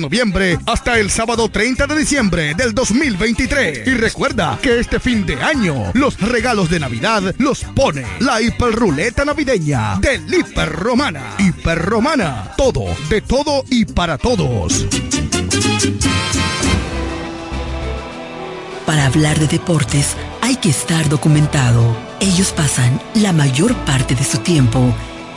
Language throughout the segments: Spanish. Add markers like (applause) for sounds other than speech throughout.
noviembre hasta el sábado 30 de diciembre del 2023. Y recuerda que este fin de año los regalos de Navidad los pone la hiperruleta navideña del Hiperromana. Hiperromana, todo, de todo y para todos. Para hablar de deportes hay que estar documentado. Ellos pasan la mayor parte de su tiempo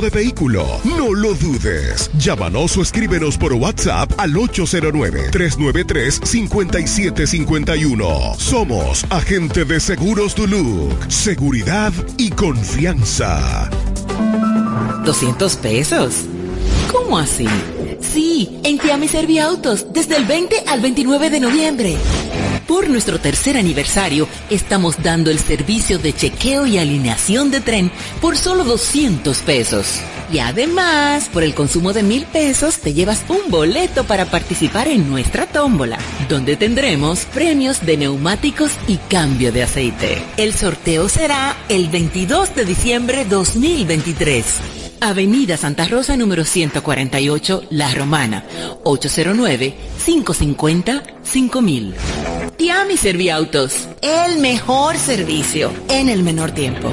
de vehículo. No lo dudes. Llámanos o escríbenos por WhatsApp al 809-393-5751. Somos Agente de Seguros Duluc. Seguridad y confianza. 200 pesos. ¿Cómo así? Sí, en Tiami Serviautos, desde el 20 al 29 de noviembre. Por nuestro tercer aniversario, estamos dando el servicio de chequeo y alineación de tren por solo 200 pesos. Y además, por el consumo de mil pesos, te llevas un boleto para participar en nuestra tómbola, donde tendremos premios de neumáticos y cambio de aceite. El sorteo será el 22 de diciembre 2023. Avenida Santa Rosa número 148, La Romana, 809-550-5000. Tiami Serviautos, el mejor servicio en el menor tiempo.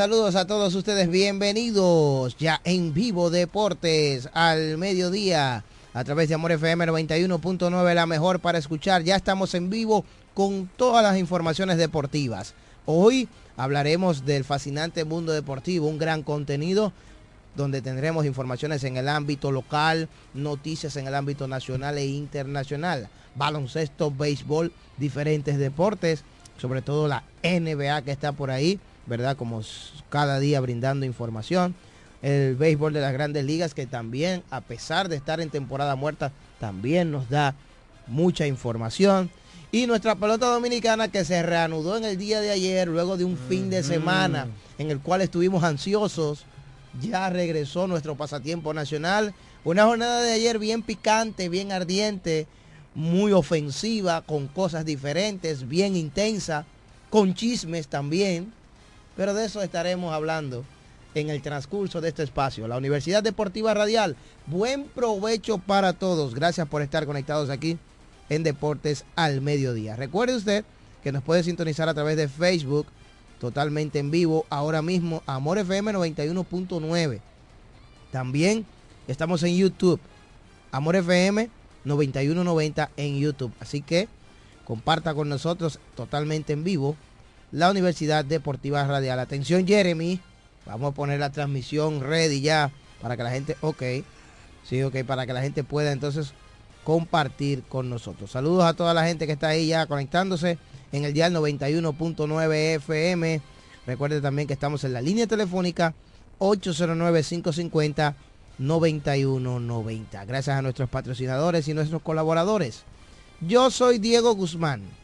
Saludos a todos ustedes, bienvenidos ya en vivo Deportes al mediodía a través de Amor FM 91.9, la mejor para escuchar. Ya estamos en vivo con todas las informaciones deportivas. Hoy hablaremos del fascinante mundo deportivo, un gran contenido donde tendremos informaciones en el ámbito local, noticias en el ámbito nacional e internacional, baloncesto, béisbol, diferentes deportes, sobre todo la NBA que está por ahí ¿verdad? Como cada día brindando información. El béisbol de las grandes ligas que también, a pesar de estar en temporada muerta, también nos da mucha información. Y nuestra pelota dominicana que se reanudó en el día de ayer, luego de un fin de semana en el cual estuvimos ansiosos, ya regresó nuestro pasatiempo nacional. Una jornada de ayer bien picante, bien ardiente, muy ofensiva, con cosas diferentes, bien intensa, con chismes también. Pero de eso estaremos hablando en el transcurso de este espacio. La Universidad Deportiva Radial, buen provecho para todos. Gracias por estar conectados aquí en Deportes al Mediodía. Recuerde usted que nos puede sintonizar a través de Facebook, totalmente en vivo, ahora mismo, Amor FM 91.9. También estamos en YouTube, Amor FM 9190 en YouTube. Así que comparta con nosotros totalmente en vivo la Universidad Deportiva Radial. Atención Jeremy, vamos a poner la transmisión ready ya para que la gente, ok, sí, ok, para que la gente pueda entonces compartir con nosotros. Saludos a toda la gente que está ahí ya conectándose en el dial 91.9 FM. Recuerde también que estamos en la línea telefónica 809-550-9190. Gracias a nuestros patrocinadores y nuestros colaboradores. Yo soy Diego Guzmán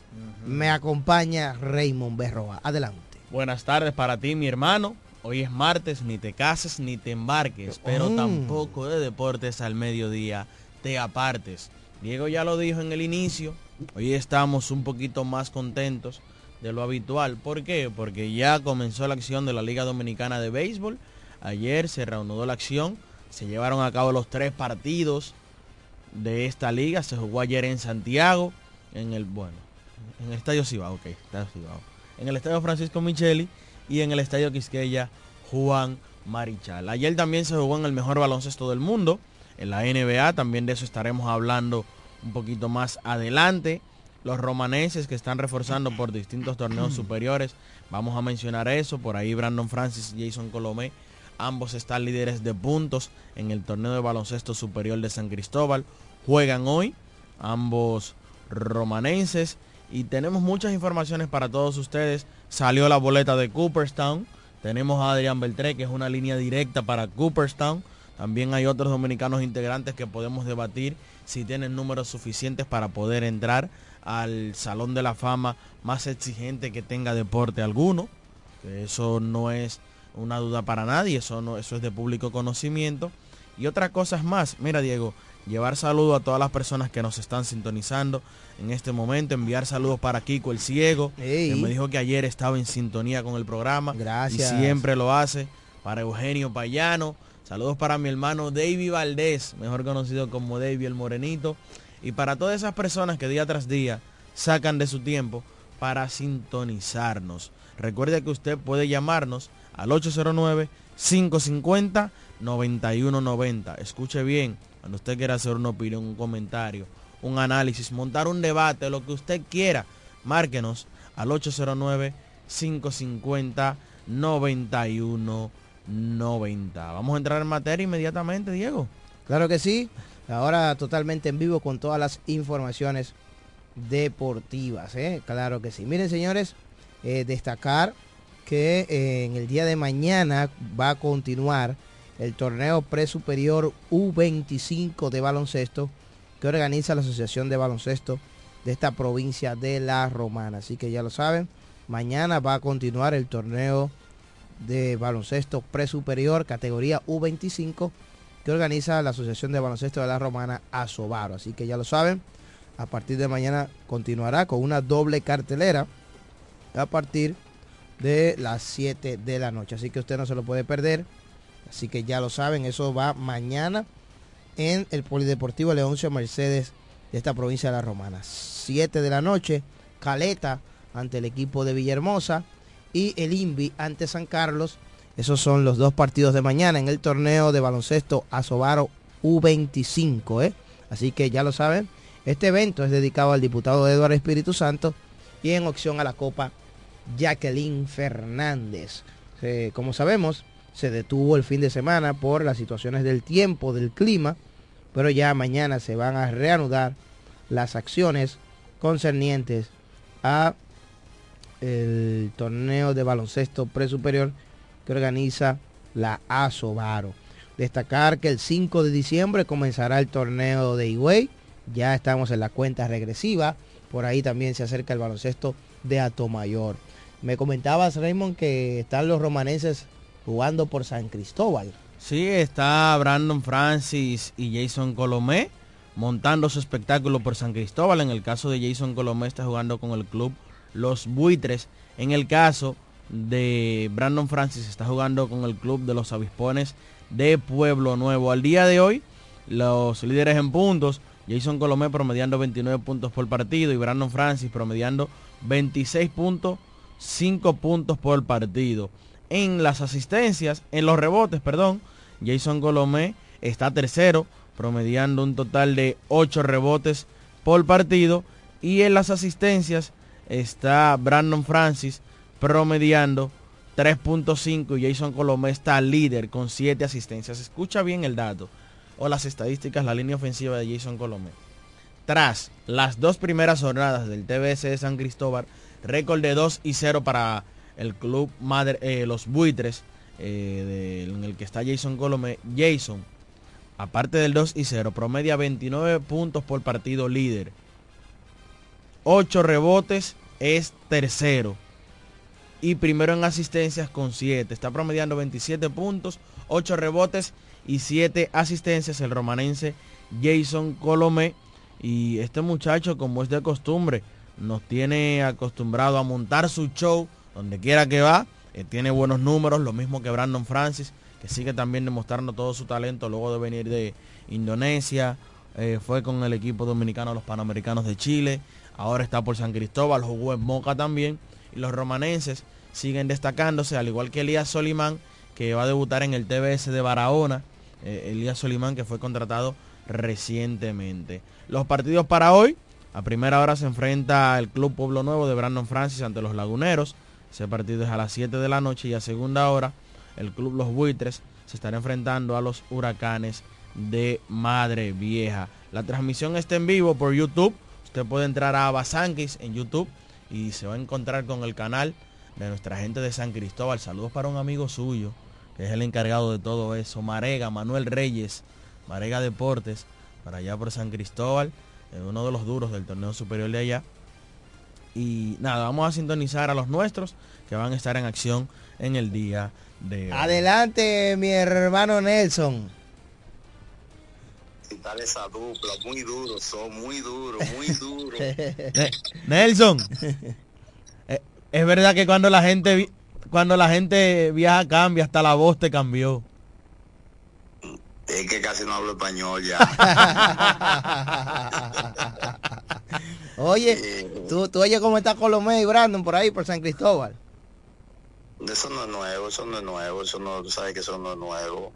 me acompaña Raymond Berroa. Adelante. Buenas tardes para ti, mi hermano. Hoy es martes, ni te cases ni te embarques, pero Mm. tampoco de deportes al mediodía te apartes. Diego ya lo dijo en el inicio, hoy estamos un poquito más contentos de lo habitual. ¿Por qué? Porque ya comenzó la acción de la Liga Dominicana de Béisbol. Ayer se reanudó la acción, se llevaron a cabo los tres partidos de esta liga. Se jugó ayer en Santiago, en el, bueno, en el Estadio Cibao, ok, Estadio Cibao. En el Estadio Francisco Micheli y en el Estadio Quisqueya Juan Marichal. Ayer también se jugó en el mejor baloncesto del mundo, en la NBA, también de eso estaremos hablando un poquito más adelante. Los romaneses que están reforzando por distintos torneos (clears throat) superiores, vamos a mencionar eso. Por ahí Brandon Francis y Jason Colomé, ambos están líderes de puntos en el torneo de baloncesto superior de San Cristóbal. Juegan hoy, ambos romanenses. Y tenemos muchas informaciones para todos ustedes. Salió la boleta de Cooperstown. Tenemos a Adrián Beltré, que es una línea directa para Cooperstown. También hay otros dominicanos integrantes que podemos debatir si tienen números suficientes para poder entrar al Salón de la Fama más exigente que tenga deporte alguno. Eso no es una duda para nadie, eso, no, eso es de público conocimiento. Y otras cosas más, mira Diego, llevar saludos a todas las personas que nos están sintonizando en este momento, enviar saludos para Kiko el Ciego, Ey. que me dijo que ayer estaba en sintonía con el programa. Gracias. Y siempre lo hace. Para Eugenio Payano, saludos para mi hermano David Valdés, mejor conocido como David el Morenito. Y para todas esas personas que día tras día sacan de su tiempo para sintonizarnos. Recuerde que usted puede llamarnos al 809-550-9190. Escuche bien, cuando usted quiera hacer una opinión, un comentario, un análisis, montar un debate, lo que usted quiera, márquenos al 809-550-9190. Vamos a entrar en materia inmediatamente, Diego. Claro que sí. Ahora totalmente en vivo con todas las informaciones deportivas. ¿eh? Claro que sí. Miren, señores, eh, destacar que eh, en el día de mañana va a continuar el torneo presuperior U25 de baloncesto que organiza la Asociación de Baloncesto de esta provincia de La Romana. Así que ya lo saben, mañana va a continuar el torneo de baloncesto presuperior categoría U25 que organiza la Asociación de Baloncesto de la Romana Asobaro. Así que ya lo saben, a partir de mañana continuará con una doble cartelera a partir de las 7 de la noche. Así que usted no se lo puede perder. Así que ya lo saben, eso va mañana en el Polideportivo Leoncio Mercedes de esta provincia de la Romana. 7 de la noche, Caleta ante el equipo de Villahermosa y el Invi ante San Carlos. Esos son los dos partidos de mañana en el torneo de baloncesto Asobaro U25. ¿eh? Así que ya lo saben, este evento es dedicado al diputado Eduardo Espíritu Santo y en opción a la Copa Jacqueline Fernández. Eh, como sabemos, se detuvo el fin de semana por las situaciones del tiempo, del clima, pero ya mañana se van a reanudar las acciones concernientes a el torneo de baloncesto presuperior que organiza la Asobaro. Destacar que el 5 de diciembre comenzará el torneo de Higüey. Ya estamos en la cuenta regresiva. Por ahí también se acerca el baloncesto de Atomayor. Me comentabas, Raymond, que están los romanenses jugando por San Cristóbal. Sí, está Brandon Francis y Jason Colomé montando su espectáculo por San Cristóbal. En el caso de Jason Colomé está jugando con el club Los Buitres. En el caso de Brandon Francis está jugando con el club de los Avispones de Pueblo Nuevo. Al día de hoy, los líderes en puntos, Jason Colomé promediando 29 puntos por partido y Brandon Francis promediando 26.5 puntos por partido. En las asistencias, en los rebotes, perdón, Jason Colomé está tercero, promediando un total de 8 rebotes por partido. Y en las asistencias está Brandon Francis promediando 3.5 y Jason Colomé está líder con 7 asistencias. Escucha bien el dato o las estadísticas, la línea ofensiva de Jason Colomé. Tras las dos primeras jornadas del TBS de San Cristóbal, récord de 2 y 0 para el club madre, eh, los buitres, eh, en el que está Jason Colomé. Jason, aparte del 2 y 0, promedia 29 puntos por partido líder. 8 rebotes es tercero. y primero en asistencias con 7. Está promediando 27 puntos, 8 rebotes y 7 asistencias el romanense Jason Colomé. Y este muchacho, como es de costumbre, nos tiene acostumbrado a montar su show donde quiera que va. Eh, tiene buenos números, lo mismo que Brandon Francis, que sigue también demostrando todo su talento luego de venir de Indonesia. Eh, fue con el equipo dominicano los Panamericanos de Chile. Ahora está por San Cristóbal, jugó en Moca también. Y los romanenses siguen destacándose, al igual que Elías Solimán, que va a debutar en el TBS de Barahona. Eh, Elías Solimán, que fue contratado recientemente. Los partidos para hoy. A primera hora se enfrenta el Club Pueblo Nuevo de Brandon Francis ante los Laguneros. Ese partido es a las 7 de la noche y a segunda hora el Club Los Buitres se estará enfrentando a los Huracanes de Madre Vieja. La transmisión está en vivo por YouTube. Usted puede entrar a Basanquis en YouTube y se va a encontrar con el canal de nuestra gente de San Cristóbal. Saludos para un amigo suyo, que es el encargado de todo eso. Marega, Manuel Reyes, Marega Deportes, para allá por San Cristóbal, uno de los duros del torneo superior de allá. Y nada, vamos a sintonizar a los nuestros que van a estar en acción en el día de Adelante, mi hermano Nelson. Quitar esa dupla, muy duro, son muy duro, muy duro. (laughs) Nelson, (laughs) eh, es verdad que cuando la gente cuando la gente viaja cambia, hasta la voz te cambió. Es que casi no hablo español ya. (laughs) Oye, ¿tú, tú oyes cómo está Colomé y Brandon por ahí, por San Cristóbal. Eso no es nuevo, eso no es nuevo, eso no, tú sabes que eso no es nuevo.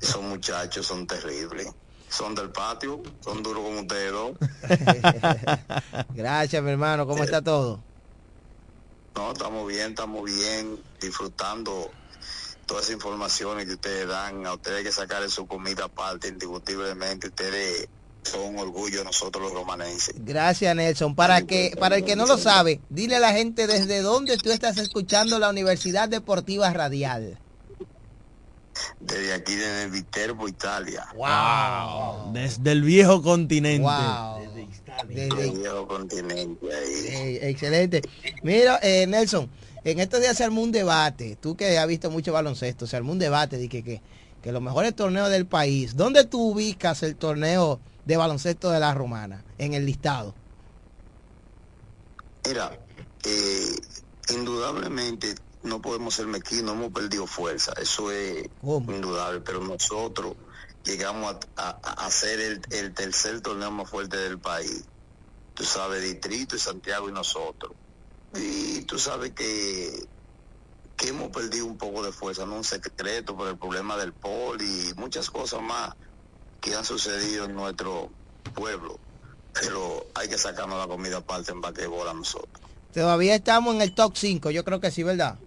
Esos muchachos son terribles. Son del patio, son duros como ustedes dos. (laughs) Gracias, mi hermano. ¿Cómo está todo? No, estamos bien, estamos bien, disfrutando todas esas informaciones que ustedes dan. A ustedes hay que sacar su comida aparte, indiscutiblemente. Ustedes son un orgullo nosotros los romanenses. Gracias Nelson. Para que para el que no lo sabe, dile a la gente desde dónde tú estás escuchando la Universidad Deportiva Radial. Desde aquí, desde Viterbo, Italia. Wow. Desde el viejo continente. Wow. Desde el viejo continente. Ahí. Excelente. Mira, eh, Nelson, en estos días se armó un debate. Tú que has visto mucho baloncesto, se armó un debate de que, que, que los mejores torneos del país. ¿Dónde tú ubicas el torneo de baloncesto de la romana en el listado? Mira, eh, indudablemente no podemos ser mezquinos, hemos perdido fuerza, eso es ¿Cómo? indudable, pero nosotros llegamos a, a, a ser el, el, tercer torneo más fuerte del país. Tú sabes, Distrito y Santiago y nosotros. Y tú sabes que, que hemos perdido un poco de fuerza, no un secreto por el problema del pol y muchas cosas más que han sucedido en nuestro pueblo. Pero hay que sacarnos la comida aparte en basquetbol a nosotros. Todavía estamos en el top 5, yo creo que sí, ¿verdad?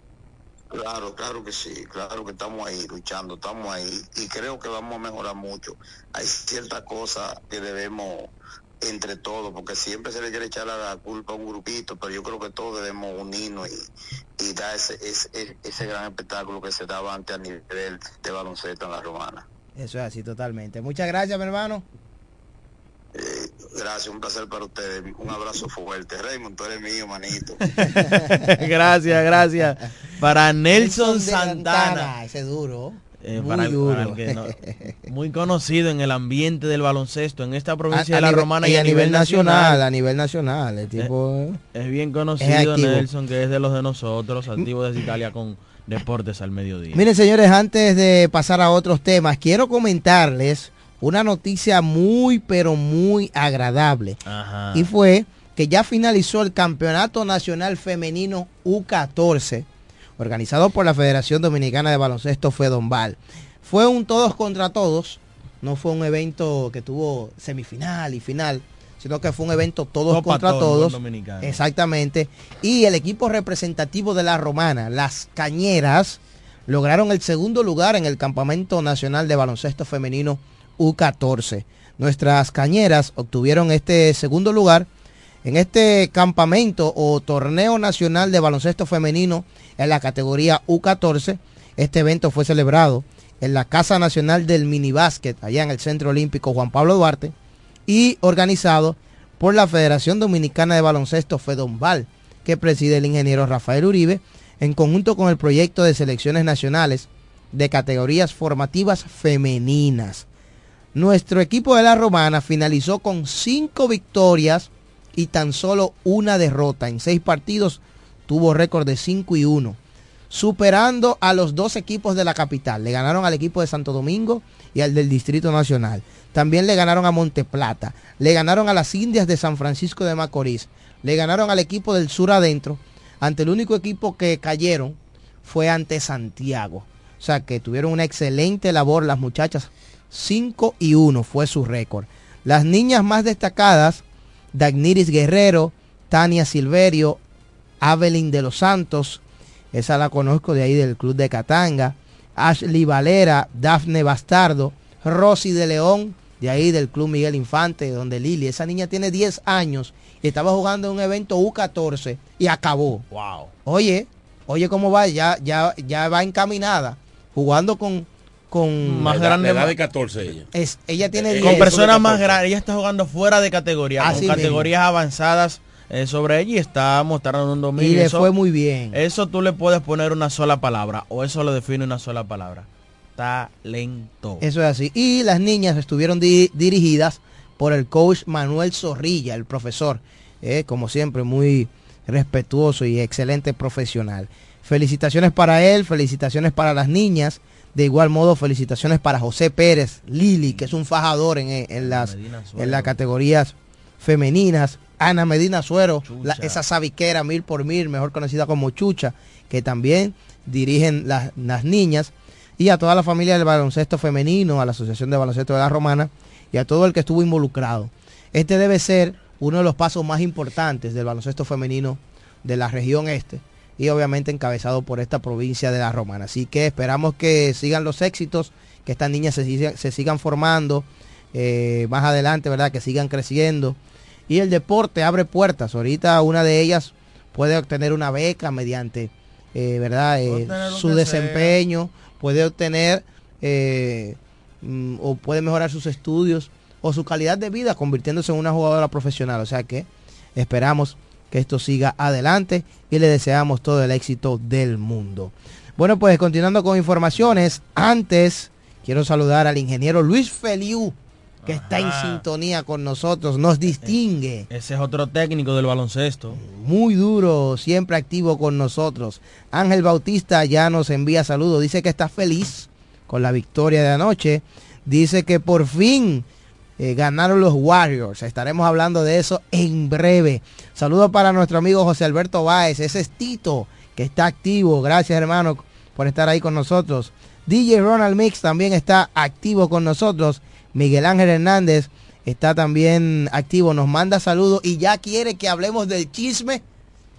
Claro, claro que sí, claro que estamos ahí luchando, estamos ahí y creo que vamos a mejorar mucho. Hay ciertas cosas que debemos entre todos, porque siempre se le quiere echar la culpa a un grupito, pero yo creo que todos debemos unirnos y, y dar ese, ese, ese gran espectáculo que se daba antes a nivel de baloncesto en la romana. Eso es así, totalmente. Muchas gracias, mi hermano. Eh, gracias, un placer para ustedes. Un abrazo fuerte. Raymond, tú eres mío, manito. (laughs) gracias, gracias. Para Nelson, de Santana. Ese duro. Eh, Muy para duro. para el que no- (laughs) muy conocido en el ambiente del baloncesto en esta provincia A- de la nivel- Romana y a nivel nacional. A nivel nacional, el tipo... Es bien conocido. Nelson, que es de los de nosotros, activo desde Italia con Deportes al Mediodía. Miren, señores, antes de pasar a otros temas, quiero comentarles una noticia muy, pero muy agradable. Ajá. Y fue que ya finalizó el Campeonato Nacional Femenino U14, organizado por la Federación Dominicana de Baloncesto Fedombal. Fue un todos contra todos, no fue un evento que tuvo semifinal y final, sino que fue un evento todos Copa contra todo, todos. Exactamente. Y el equipo representativo de la Romana, las Cañeras, lograron el segundo lugar en el Campamento Nacional de Baloncesto Femenino U14. Nuestras Cañeras obtuvieron este segundo lugar en este campamento o torneo nacional de baloncesto femenino en la categoría U14. Este evento fue celebrado en la Casa Nacional del Minibásquet, allá en el Centro Olímpico Juan Pablo Duarte, y organizado por la Federación Dominicana de Baloncesto Fedombal, que preside el ingeniero Rafael Uribe, en conjunto con el proyecto de selecciones nacionales de categorías formativas femeninas. Nuestro equipo de la Romana finalizó con cinco victorias y tan solo una derrota. En seis partidos tuvo récord de 5 y 1, superando a los dos equipos de la capital. Le ganaron al equipo de Santo Domingo y al del Distrito Nacional. También le ganaron a Monteplata, le ganaron a las Indias de San Francisco de Macorís, le ganaron al equipo del sur adentro. Ante el único equipo que cayeron fue ante Santiago. O sea que tuvieron una excelente labor las muchachas. 5 y 1 fue su récord. Las niñas más destacadas, Dagniris Guerrero, Tania Silverio, Avelin de los Santos, esa la conozco de ahí del Club de Catanga, Ashley Valera, Dafne Bastardo, Rosy de León, de ahí del Club Miguel Infante, donde Lili, esa niña tiene 10 años y estaba jugando en un evento U14 y acabó. Wow. Oye, oye cómo va, ya, ya, ya va encaminada, jugando con con más grande de 14 ella. Es, ella tiene 10. con personas más grandes, ella está jugando fuera de categoría, con categorías avanzadas eh, sobre ella y está mostrando un dominio. Y le fue muy bien. Eso tú le puedes poner una sola palabra o eso lo define una sola palabra. Talento. Eso es así. Y las niñas estuvieron dirigidas por el coach Manuel Zorrilla, el profesor, eh, como siempre, muy respetuoso y excelente profesional. Felicitaciones para él, felicitaciones para las niñas de igual modo, felicitaciones para José Pérez, Lili, que es un fajador en, las, en las categorías femeninas. Ana Medina Suero, esa sabiquera mil por mil, mejor conocida como Chucha, que también dirigen las, las, niñas. Y a toda la familia del baloncesto femenino, a la Asociación de Baloncesto de la Romana y a todo el que estuvo involucrado. Este debe ser uno de los pasos más importantes del baloncesto femenino de la región este y obviamente encabezado por esta provincia de la Romana. Así que esperamos que sigan los éxitos, que estas niñas se, sigan formando eh, más adelante, ¿verdad? Que sigan creciendo. Y el deporte abre puertas. Ahorita una de ellas puede obtener una beca mediante, eh, ¿verdad? Eh, su desempeño, puede obtener mm, o puede mejorar sus estudios o su calidad de vida convirtiéndose en una jugadora profesional. O sea que esperamos que esto siga adelante y le deseamos todo el éxito del mundo. Bueno, pues continuando con informaciones, antes quiero saludar al ingeniero Luis Feliu, que está en sintonía con nosotros, nos distingue. Ese es otro técnico del baloncesto. Muy duro, siempre activo con nosotros. Ángel Bautista ya nos envía saludos, dice que está feliz con la victoria de anoche, dice que por fin eh, ganaron los Warriors. Estaremos hablando de eso en breve. Saludos para nuestro amigo José Alberto Báez. Ese es Tito, que está activo. Gracias, hermano, por estar ahí con nosotros. DJ Ronald Mix también está activo con nosotros. Miguel Ángel Hernández está también activo. Nos manda saludos y ya quiere que hablemos del chisme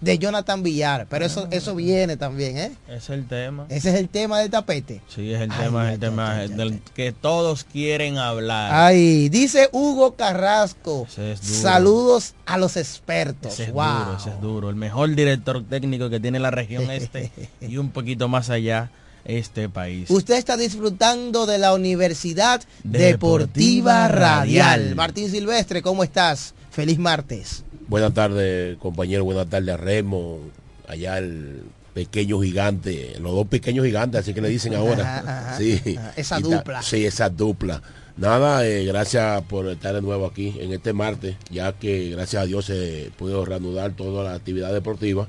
de Jonathan Villar, pero eso eso viene también, ¿eh? Es el tema. Ese es el tema del tapete. Sí, es el tema, es el tema del que todos quieren hablar. Ay, dice Hugo Carrasco. Saludos a los expertos. Ese es duro, ese es duro. El mejor director técnico que tiene la región este (laughs) y un poquito más allá este país. Usted está disfrutando de la Universidad Deportiva, Radial. Martín Silvestre, ¿cómo estás? Feliz martes. Buenas tardes, compañero. Buenas tardes a Remo. Allá el pequeño gigante. Los dos pequeños gigantes, así que le dicen ahora. sí. esa dupla. sí, esa dupla. Nada, eh, gracias por estar de nuevo aquí en este martes, ya que gracias a Dios se pudo reanudar toda la actividad deportiva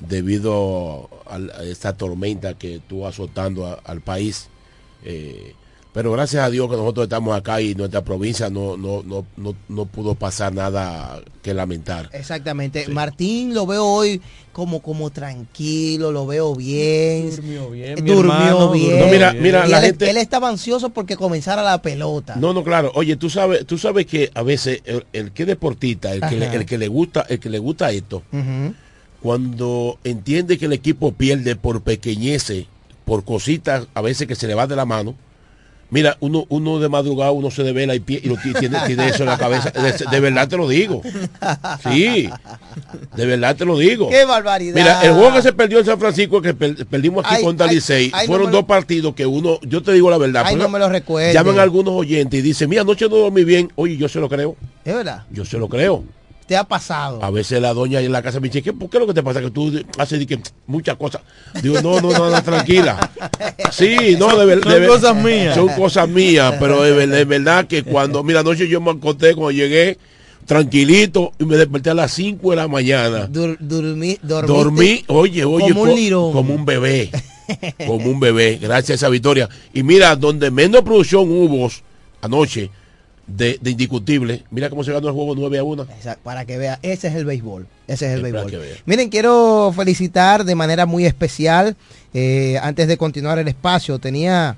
debido a, esta tormenta que estuvo azotando al país. Eh, pero gracias a Dios que nosotros estamos acá y nuestra provincia no, no, no, no, no pudo pasar nada que lamentar. Exactamente. Martín lo veo hoy como, como tranquilo, lo veo bien. Durmió bien. Durmió bien. No, mira, mira, la él, gente... él, estaba ansioso porque comenzara la pelota. No, no, claro. Oye, tú sabes, tú sabes que a veces el, que deportista, el que, le, el que le gusta, el que le gusta esto, cuando entiende que el equipo pierde por pequeñeces, por cositas a veces que se le va de la mano, Mira, uno, uno de madrugada, uno se devela y, pie, y lo tiene, tiene, eso en la cabeza. De, verdad te lo digo. Sí, de verdad te lo digo. Qué barbaridad. Mira, el juego que se perdió en San Francisco, que perdimos aquí contra Licey, fueron dos partidos que uno, yo te digo la verdad. Ay, no me lo recuerdo. Llaman algunos oyentes y dicen, mira, anoche no dormí bien. Oye, yo se lo creo. ¿Es verdad? Yo se lo creo. Ha pasado. A veces la doña en la casa me dice, ¿qué, ¿por qué es lo que te pasa? Que tú haces que, muchas cosas. Digo, no, no, no, no, tranquila. Sí, no, de verdad. Son cosas mías. Son cosas mías, pero de, de verdad que cuando, mira, anoche yo me acosté cuando llegué tranquilito y me desperté a las 5 de la mañana. Dur- dormí, Dormí, oye, oye, como un como un bebé. como un bebé, gracias a esa victoria. Y mira, donde menos producción hubo anoche de, de indiscutible, mira cómo se ganó el juego 9 a 1. Esa- Para que vea, ese es el béisbol. Ese es el béisbol. Miren, quiero felicitar de manera muy especial, eh, antes de continuar el espacio, tenía,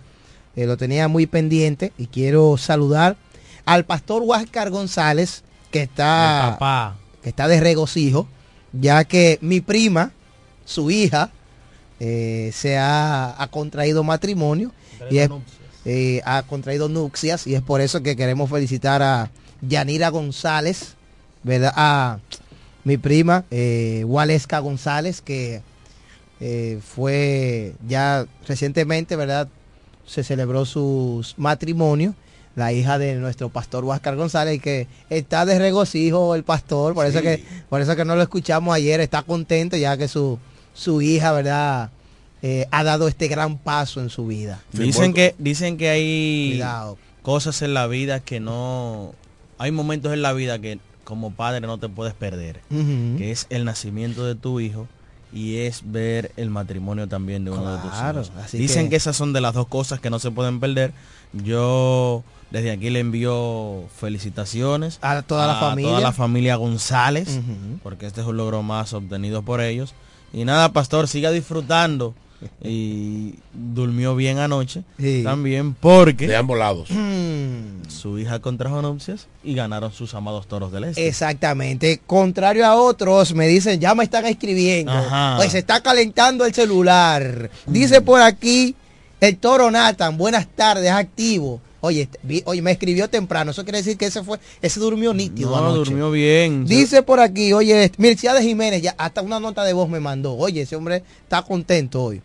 eh, lo tenía muy pendiente y quiero saludar al pastor Huáscar González, que está, papá. que está de regocijo, ya que mi prima, su hija, eh, se ha, ha contraído matrimonio y es- eh, ha contraído nupcias y es por eso que queremos felicitar a Yanira González, ¿verdad? A mi prima, eh, Waleska González, que eh, fue ya recientemente, ¿verdad? Se celebró su matrimonio, la hija de nuestro pastor Huáscar González, que está de regocijo el pastor, por eso que, por eso que no lo escuchamos ayer, está contento ya que su, su hija, ¿verdad? Eh, ha dado este gran paso en su vida. Dicen que, dicen que hay Cuidado. cosas en la vida que no... Hay momentos en la vida que como padre no te puedes perder. Que es el nacimiento de tu hijo y es ver el matrimonio también de uno de tus hijos. así Dicen que- que... esas son de las dos cosas que no se pueden perder. Yo desde aquí le envío felicitaciones A toda la familia. toda la familia González, porque este es un logro más obtenido por ellos. Y nada, pastor, siga disfrutando. (laughs) Y durmió bien anoche Sí. también porque De ambos lados. (clears throat) Su hija contrajo nupcias y ganaron sus amados toros del este. Exactamente. Contrario a otros, me dicen, ya me están escribiendo. Ajá. Pues se está calentando el celular. Dice por aquí el toro Nathan, buenas tardes, activo. Oye, este, vi- oye, me escribió temprano. Eso quiere decir que ese fue, ese durmió nítido no, anoche. durmió bien. Dice por aquí, oye, Mirciades Jiménez, ya hasta una nota de voz me mandó. Oye, ese hombre está contento hoy.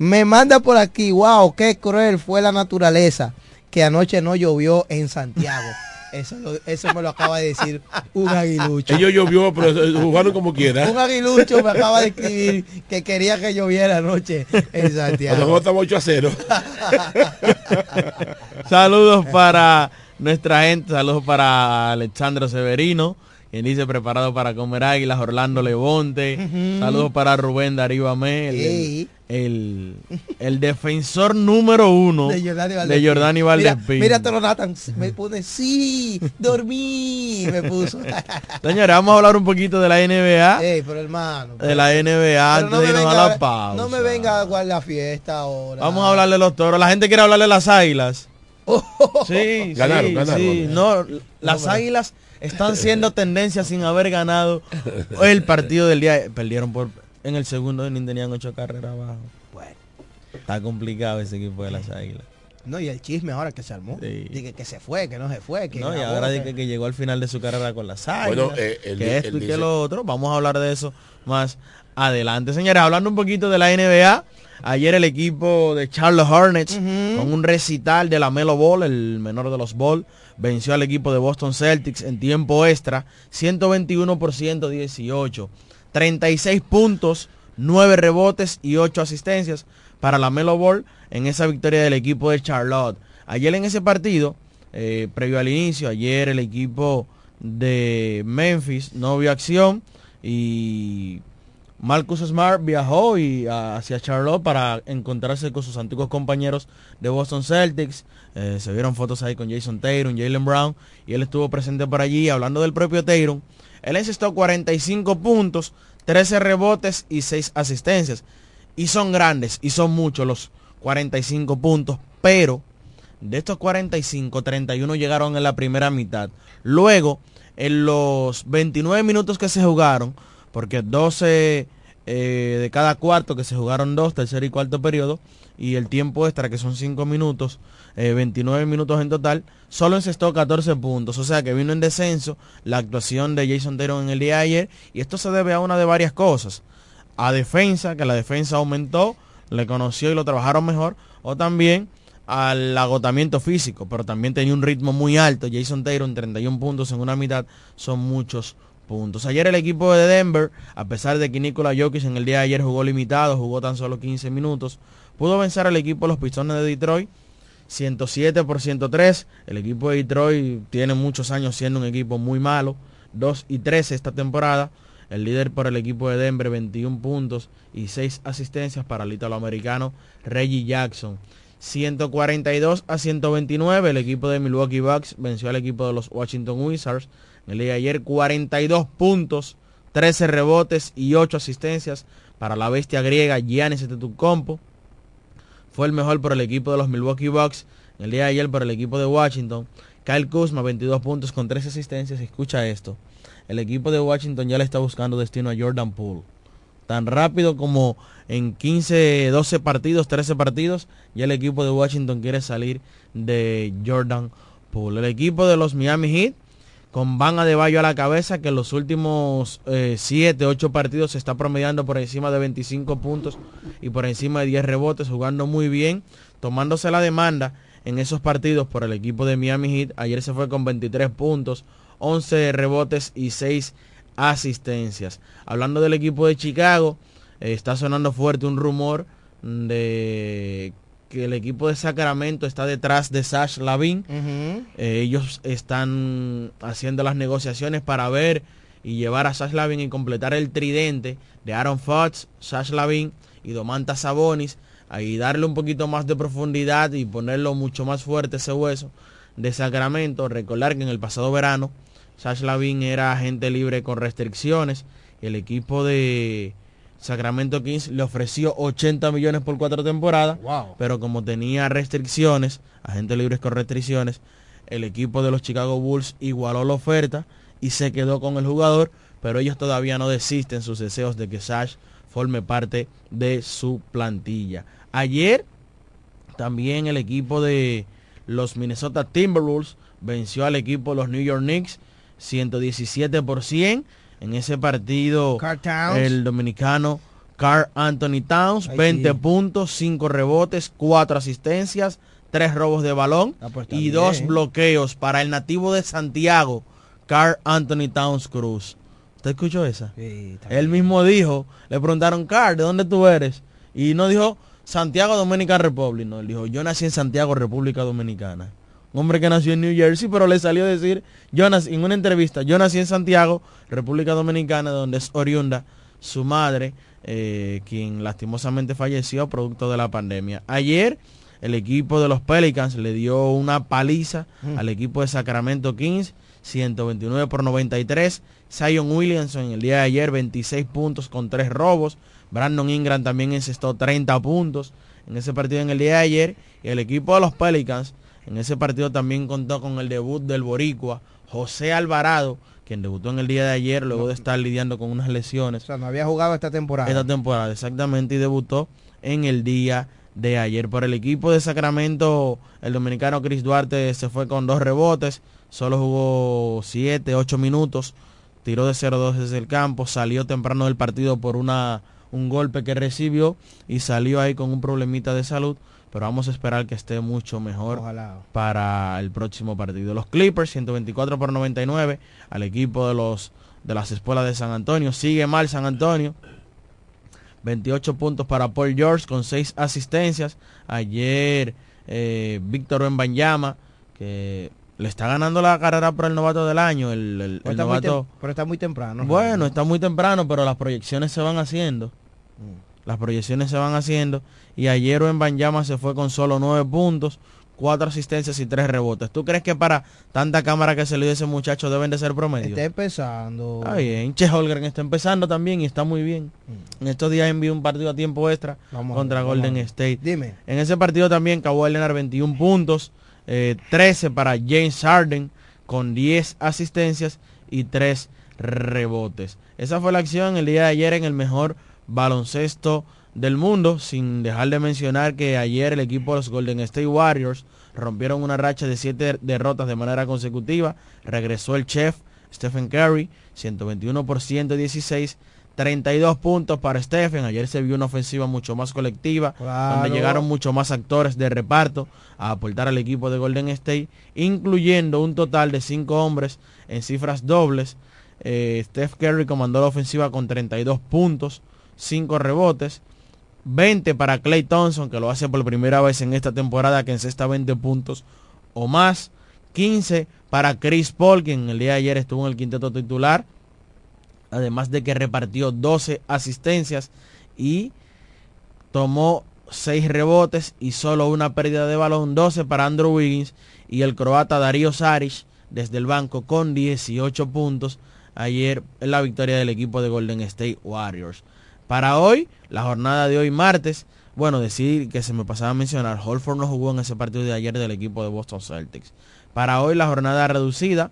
Me manda por aquí, wow, qué cruel fue la naturaleza que anoche no llovió en Santiago. (laughs) Eso, lo- eso me lo acaba de decir un aguilucho. Ellos llovió, pero eh, jugaron como Un quiera. aguilucho me acaba de escribir que quería que lloviera anoche en Santiago. estamos 8 a 0. (laughs) Saludos para nuestra gente, saludos para Alexandro Severino, quien dice preparado para comer águilas, Orlando Levonte, saludos para Rubén Darío Amé, el, el, el defensor número uno De Jordani de Valdespín. Jordani Mira, Valdespín. mira, Toro Nathan, me pone, sí, dormí, me puso. (laughs) Señores, vamos a hablar un poquito de la NBA, Ey, pero hermano. de la NBA antes de irnos a venga- la pausa. no me venga a guardar la fiesta ahora. Vamos a hablar de los toros. La gente quiere hablar de las águilas. Oh, (laughs) Sí, Ganaron, sí, ganaron. sí. No, las águilas están siendo tendencia sin haber ganado el partido del día. Perdieron por en el segundo inning tenían ocho carreras abajo. Bueno. Está complicado ese equipo de las águilas. No, y el chisme ahora que se armó. Sí. Dije que se fue, que no se fue. Que No, y ahora que- dice que llegó al final de su carrera con las águilas. Bueno, eh, él que esto y que lo otro. Vamos a hablar de eso más adelante. Señores, hablando un poquito de la NBA. Ayer el equipo de Charlotte Hornets, con un recital de la Melo Ball, el menor de los Ball, venció al equipo de Boston Celtics en tiempo extra, 121 por 118, 36 puntos, 9 rebotes y 8 asistencias para la Melo Ball en esa victoria del equipo de Charlotte. Ayer en ese partido, eh, previo al inicio, ayer el equipo de Memphis no vio acción y Marcus Smart viajó y ah, hacia Charlotte para encontrarse con sus antiguos compañeros de Boston Celtics. Eh, se vieron fotos ahí con Jason Tatum, Jalen Brown y él estuvo presente por allí hablando del propio Tatum. Él encestó 45 puntos, 13 rebotes y 6 asistencias. Y son grandes y son muchos los 45 puntos, pero de estos 45, 31 llegaron en la primera mitad. Luego, en los 29 minutos que se jugaron, porque 12 eh, de cada cuarto que se jugaron dos, tercer y cuarto periodo, y el tiempo extra que son 5 minutos, eh, 29 minutos en total, solo encestó 14 puntos, o sea que vino en descenso la actuación de Jason Tatum en el día de ayer, y esto se debe a una de varias cosas, a defensa, que la defensa aumentó, le conoció y lo trabajaron mejor, o también al agotamiento físico, pero también tenía un ritmo muy alto, Jason Tatum 31 puntos en una mitad, son muchos puntos. Ayer el equipo de Denver, a pesar de que Nikola Jokic en el día de ayer jugó limitado, jugó tan solo 15 minutos, pudo vencer al equipo de los Pistones de Detroit 107 por 103. El equipo de Detroit tiene muchos años siendo un equipo muy malo. 2 y 13 esta temporada. El líder por el equipo de Denver, 21 puntos y 6 asistencias para el italoamericano Reggie Jackson. 142 a 129. El equipo de Milwaukee Bucks venció al equipo de los Washington Wizards. El día de ayer 42 puntos, 13 rebotes y 8 asistencias para la bestia griega Giannis Antetokounmpo. Fue el mejor por el equipo de los Milwaukee Bucks. El día de ayer por el equipo de Washington. Kyle Kuzma 22 puntos con 3 asistencias. Escucha esto. El equipo de Washington ya le está buscando destino a Jordan Poole tan rápido como en 15, 12 partidos, 13 partidos, ya el equipo de Washington quiere salir de Jordan Poole. El equipo de los Miami Heat, con Van Adebayo a la cabeza, que en los últimos 7, eh, 8 partidos se está promediando por encima de 25 puntos y por encima de 10 rebotes, jugando muy bien, tomándose la demanda en esos partidos por el equipo de Miami Heat. Ayer se fue con 23 puntos, 11 rebotes y 6 asistencias. Hablando del equipo de Chicago, eh, está sonando fuerte un rumor de que el equipo de Sacramento está detrás de Sash Lavin. Eh, ellos están haciendo las negociaciones para ver y llevar a Sash Lavin y completar el tridente de Aaron Fox, Sash Lavin y Domantas Sabonis. Ahí darle un poquito más de profundidad y ponerlo mucho más fuerte ese hueso de Sacramento. Recordar que en el pasado verano Sash Lavin era agente libre con restricciones. El equipo de Sacramento Kings le ofreció 80 millones por cuatro temporadas. Pero como tenía restricciones, agentes libres con restricciones, el equipo de los Chicago Bulls igualó la oferta y se quedó con el jugador. Pero ellos todavía no desisten sus deseos de que Sash forme parte de su plantilla. Ayer también el equipo de los Minnesota Timberwolves venció al equipo de los New York Knicks 117 por 100. En ese partido, el dominicano Carl Anthony Towns, 20 puntos, 5 rebotes, 4 asistencias, 3 robos de balón ah, pues y 2 bloqueos para el nativo de Santiago, Carl Anthony Towns Cruz. ¿Usted escuchó esa? Él mismo dijo, le preguntaron, Carl, ¿de dónde tú eres? Y no dijo Santiago Dominican Republic, no, él dijo, yo nací en Santiago, República Dominicana un hombre que nació en New Jersey, pero le salió a decir, yo nací, en una entrevista, yo nací en Santiago, República Dominicana, donde es oriunda su madre, eh, quien lastimosamente falleció producto de la pandemia. Ayer el equipo de los Pelicans le dio una paliza mm. al equipo de Sacramento Kings, 129 por 93. Zion Williamson el día de ayer 26 puntos con 3 robos. Brandon Ingram también encestó 30 puntos en ese partido en el día de ayer. Y el equipo de los Pelicans en ese partido también contó con el debut del boricua José Alvarado, quien debutó en el día de ayer luego de estar lidiando con unas lesiones. O sea, no había jugado esta temporada. Esta temporada, exactamente, y debutó en el día de ayer. Por el equipo de Sacramento, el dominicano Chris Duarte se fue con dos rebotes, solo jugó 7, 8 minutos, tiró de 0-2 desde el campo, salió temprano del partido por una, un golpe que recibió y salió ahí con un problemita de salud pero vamos a esperar que esté mucho mejor para el próximo partido. Los Clippers, 124 por 99, al equipo de los de las escuelas de San Antonio. Sigue mal San Antonio. 28 puntos para Paul George con 6 asistencias. Ayer eh, Víctor Banyama, que le está ganando la carrera por el novato del año. El, novato... pero está muy temprano. Bueno, está muy temprano, pero las proyecciones se van haciendo. Mm. Las proyecciones se van haciendo. Y ayer en Banyama se fue con solo nueve puntos, cuatro asistencias y tres rebotes. ¿Tú crees que para tanta cámara que se le dio ese muchacho deben de ser promedio? Está empezando. Está bien. Che Holgren está empezando también y está muy bien. Mm. En estos días envió un partido a tiempo extra contra Golden State. Dime. En ese partido también Kawhi Leonard 21 puntos, 13 eh, para James Harden con 10 asistencias y 3 rebotes. Esa fue la acción el día de ayer en el mejor baloncesto del mundo, sin dejar de mencionar que ayer el equipo de los Golden State Warriors rompieron una racha de siete derrotas de manera consecutiva. Regresó el chef Stephen Curry, 121 por 116, 32 puntos para Stephen. Ayer se vio una ofensiva mucho más colectiva, donde llegaron mucho más actores de reparto a aportar al equipo de Golden State, incluyendo un total de cinco hombres en cifras dobles Eh, Steph Curry comandó la ofensiva con 32 puntos, 5 rebotes. 20 para Clay Thompson, que lo hace por primera vez en esta temporada, que encesta 20 puntos o más. 15 para Chris Paul, quien el día de ayer estuvo en el quinteto titular. Además de que repartió 12 asistencias y tomó 6 rebotes y solo una pérdida de balón. 12 para Andrew Wiggins y el croata Darío Saric desde el banco con 18 puntos ayer en la victoria del equipo de Golden State Warriors. Para hoy, la jornada de hoy martes, bueno, decir que se me pasaba a mencionar, Holford no jugó en ese partido de ayer del equipo de Boston Celtics. Para hoy la jornada reducida,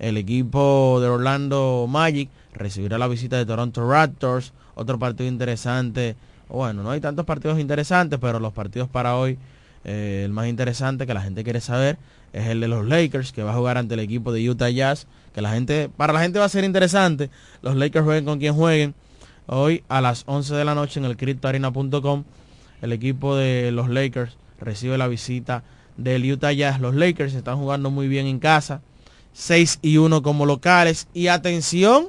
el equipo de Orlando Magic recibirá la visita de Toronto Raptors, otro partido interesante. Bueno, no hay tantos partidos interesantes, pero los partidos para hoy, eh, el más interesante que la gente quiere saber es el de los Lakers, que va a jugar ante el equipo de Utah Jazz, que la gente, para la gente va a ser interesante. Los Lakers jueguen con quien jueguen. Hoy a las 11 de la noche en el CryptoArena.com, el equipo de los Lakers recibe la visita del Utah Jazz. Los Lakers están jugando muy bien en casa, 6 y 1 como locales. Y atención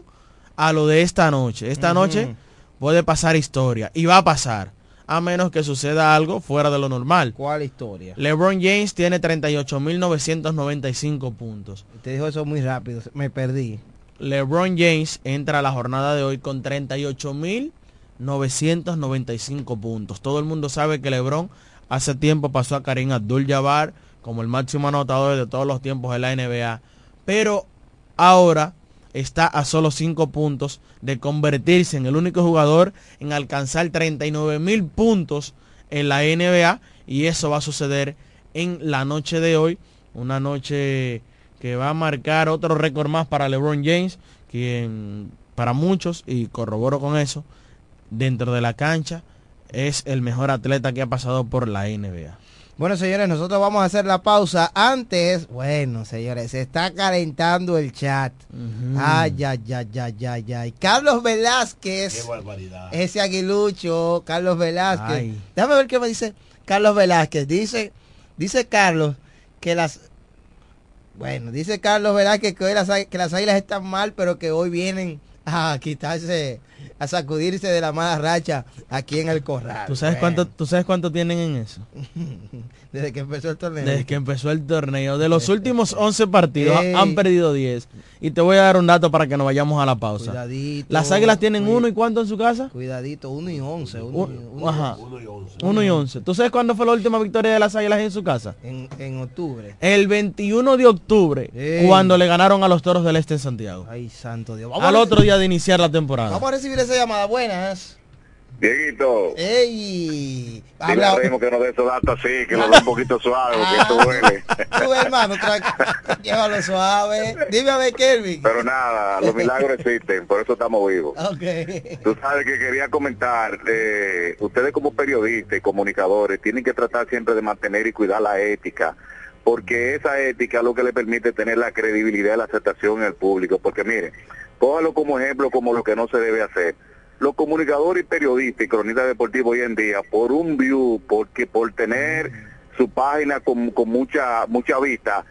a lo de esta noche. Esta noche puede pasar historia y va a pasar a menos que suceda algo fuera de lo normal. ¿Cuál historia? LeBron James tiene 38.995 puntos. Te dijo eso muy rápido, me perdí. LeBron James entra a la jornada de hoy con 38.995 puntos. Todo el mundo sabe que LeBron hace tiempo pasó a Karim Abdul-Jabbar como el máximo anotador de todos los tiempos de la NBA, pero ahora está a solo 5 puntos de convertirse en el único jugador en alcanzar 39 mil puntos en la NBA y eso va a suceder en la noche de hoy, una noche que va a marcar otro récord más para LeBron James, quien para muchos, y corroboro con eso, dentro de la cancha es el mejor atleta que ha pasado por la NBA. Bueno, señores, nosotros vamos a hacer la pausa. Antes, bueno, señores, se está calentando el chat. Ay, ay, ay, ay, ay, ay. Carlos Velázquez. Qué barbaridad. Ese aguilucho, Carlos Velázquez. Déjame ver qué me dice Carlos Velázquez. Dice, dice Carlos que las... Bueno, dice Carlos Velázquez que hoy las, que las águilas están mal, pero que hoy vienen a quitarse a sacudirse de la mala racha aquí en el corral. ¿Tú sabes, cuánto, ¿tú sabes cuánto tienen en eso? (laughs) Desde que empezó el torneo. Desde que empezó el torneo. De los últimos (laughs) 11 partidos han perdido 10. Y te voy a dar un dato para que nos vayamos a la pausa. Cuidadito, Las águilas tienen uno y cuánto en su casa? Cuidadito, uno y 11. Uno, ajá. Uno y 11. ¿Tú sabes cuándo fue la última victoria de las águilas en su casa? En, en octubre. El 21 de octubre, cuando le ganaron a los toros del Este en Santiago. Ay, santo Dios. Al otro día de iniciar la temporada. Vamos a recibir esa llamada. Buenas. Dieguito. ¡Ey! Habla... Dile que nos dé esos datos así, que nos dé un poquito suave, porque esto duele. (laughs) Tú, hermano, (laughs) llévalo suave. Dime a ver, Kelvin. Pero nada, los milagros (laughs) existen, por eso estamos vivos. Ok. Tú sabes que quería comentar, eh, ustedes como periodistas y comunicadores tienen que tratar siempre de mantener y cuidar la ética, porque esa ética es lo que le permite tener la credibilidad y la aceptación en el público, porque miren, cójalo como ejemplo como lo que no se debe hacer. Los comunicadores y periodistas y cronistas deportivos hoy en día, por un view, porque por tener su página con, con mucha mucha vista,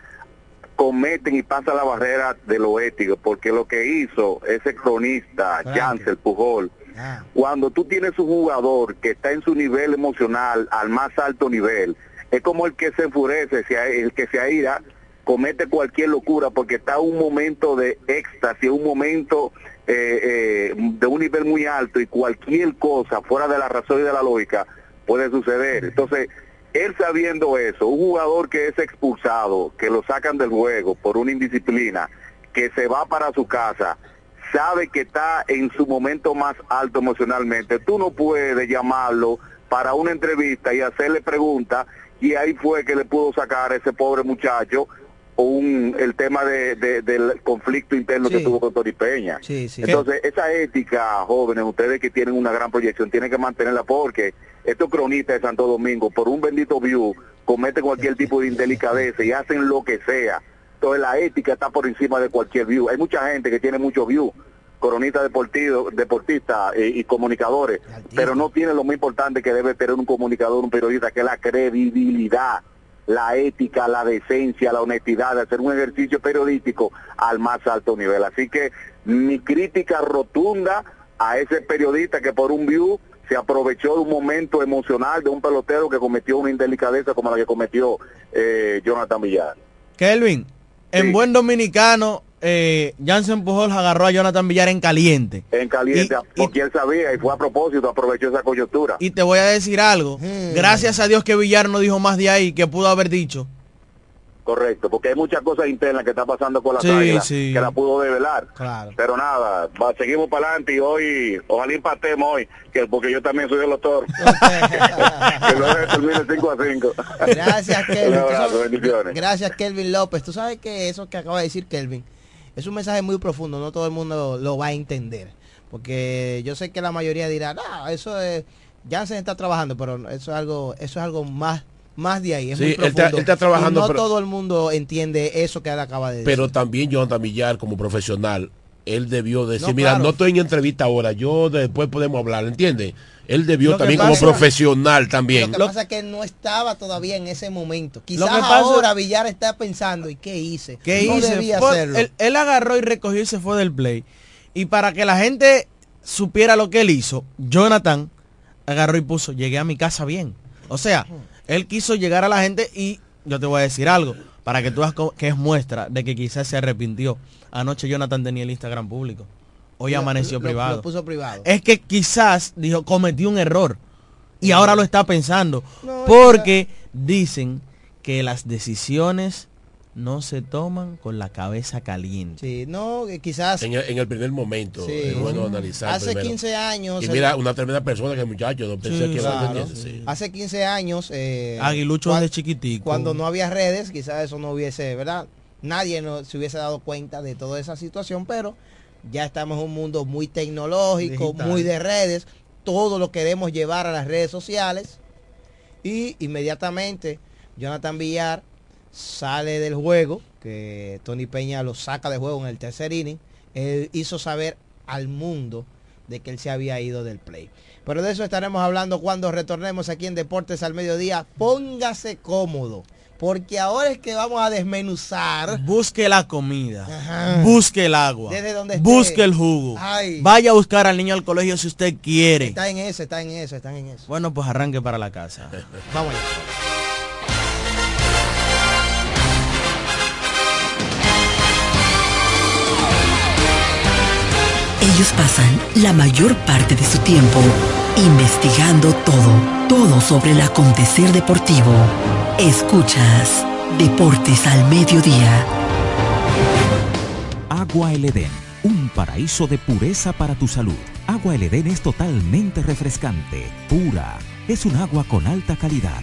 cometen y pasan la barrera de lo ético, porque lo que hizo ese cronista, Chancel Pujol, cuando tú tienes un jugador que está en su nivel emocional al más alto nivel, es como el que se enfurece, el que se aira, comete cualquier locura porque está un momento de éxtasis, un momento eh, eh, de un nivel muy alto y cualquier cosa fuera de la razón y de la lógica puede suceder. Entonces, él sabiendo eso, un jugador que es expulsado, que lo sacan del juego por una indisciplina, que se va para su casa, sabe que está en su momento más alto emocionalmente, tú no puedes llamarlo para una entrevista y hacerle preguntas y ahí fue que le pudo sacar a ese pobre muchacho un, el tema de, del conflicto interno que tuvo con Tony Peña. Entonces, esa ética, jóvenes, ustedes que tienen una gran proyección, tienen que mantenerla porque estos cronistas de Santo Domingo, por un bendito view, cometen cualquier tipo de indelicadeza y hacen lo que sea. Entonces, la ética está por encima de cualquier view. Hay mucha gente que tiene mucho view, cronistas deportivos, deportistas eh, y comunicadores, pero no tiene lo más importante que debe tener un comunicador, un periodista, que es la credibilidad la ética, la decencia, la honestidad, de hacer un ejercicio periodístico al más alto nivel. Así que mi crítica rotunda a ese periodista que por un view se aprovechó de un momento emocional de un pelotero que cometió una indelicadeza como la que cometió eh, Jonathan Villar. Kelvin, en buen dominicano, eh, Jansen Pujols agarró a Jonathan Villar en caliente. En caliente, porque él sabía y fue a propósito, aprovechó esa coyuntura. Y te voy a decir algo. Hmm. Gracias a Dios que Villar no dijo más de ahí que pudo haber dicho. Correcto, porque hay muchas cosas internas que está pasando con la Sí, águilas sí. que la pudo develar. Claro. Pero nada, va- seguimos para adelante y hoy, ojalá empatemos hoy, que porque yo también soy (laughs) de los toros. que no se termine 5 a 5. Gracias, (laughs) Kelvin. Un abrazo, bendiciones. Gracias, Kelvin López. Tú sabes que eso que acaba de decir Kelvin es un mensaje muy profundo. No todo el mundo lo va a entender. Porque yo sé que la mayoría dirá, no, eso es, Jansen está trabajando, pero eso es algo, eso es algo más, más de ahí. Es Sí, muy él está- profundo. él está trabajando, Y no pero- todo el mundo entiende eso que él acaba de decir. Pero también Jonathan Villar como profesional, él debió decir, No, mira, claro. no estoy en entrevista ahora, yo después podemos hablar, ¿entiendes? Él debió Lo también pasa- como profesional también. Lo que pasa es que él no estaba todavía en ese momento. Quizás que pasa- ahora Villar está pensando, ¿y qué hice? ¿Qué no hice? debía Fue- hacerlo. Él, él agarró y recogió y se fue del play. Y para que la gente supiera lo que él hizo, Jonathan agarró y puso, llegué a mi casa bien. O sea, él quiso llegar a la gente y yo te voy a decir algo, para que tú veas que es muestra de que quizás se arrepintió. Anoche Jonathan tenía el Instagram público. Hoy Lo- amaneció lo- privado. Lo puso privado. Es que quizás dijo, cometí un error. Y ahora lo está pensando. No, porque dicen que las decisiones no se toman con la cabeza caliente. Sí, no, quizás En el, en el primer momento, Sí. es bueno analizar. hace primero. 15 años. Y el- mira, una tremenda persona que el muchacho, no pensé Sí, que Claro. sí. Hace 15 años. Eh, Aguilucho cuan- de chiquitico. Cuando no había redes, quizás eso no hubiese, ¿verdad? Nadie no, se hubiese dado cuenta de toda esa situación, pero ya estamos en un mundo muy tecnológico, Digital. muy de redes. Todo lo queremos llevar a las redes sociales. Y inmediatamente Jonathan Villar sale del juego, que Tony Peña lo saca de juego en el tercer inning. Él hizo saber al mundo de que él se había ido del play. Pero de eso estaremos hablando cuando retornemos aquí en Deportes al Mediodía. Póngase cómodo, porque ahora es que vamos a desmenuzar. Busque la comida. Ajá. Busque el agua. Desde donde esté. busque el jugo. Ay. Vaya a buscar al niño al colegio si usted quiere. Está en eso, está en eso, está en eso. Bueno, pues arranque para la casa. (laughs) Vamos allá. Ellos pasan la mayor parte de su tiempo investigando todo, todo sobre el acontecer deportivo. Escuchas Deportes al Mediodía. Agua El Edén, un paraíso de pureza para tu salud. Agua El Edén es totalmente refrescante, pura. Es un agua con alta calidad,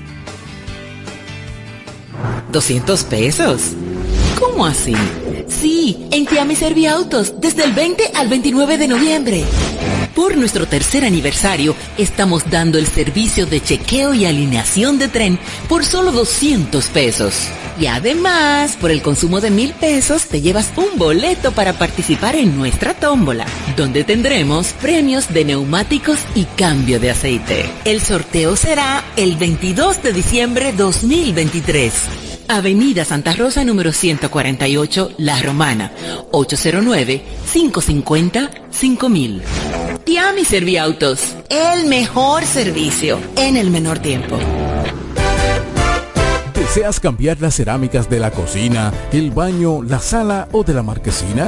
200 pesos. ¿Cómo así? Sí, en Tiami Serviautos, desde el 20 al 29 de noviembre. Por nuestro tercer aniversario, estamos dando el servicio de chequeo y alineación de tren por solo 200 pesos. Y además, por el consumo de mil pesos, te llevas un boleto para participar en nuestra tómbola, donde tendremos premios de neumáticos y cambio de aceite. El sorteo será el 22 de diciembre 2023. Avenida Santa Rosa número 148, La Romana, 809-550-5000. Tiami Serviautos, el mejor servicio en el menor tiempo. ¿Deseas cambiar las cerámicas de la cocina, el baño, la sala o de la marquesina?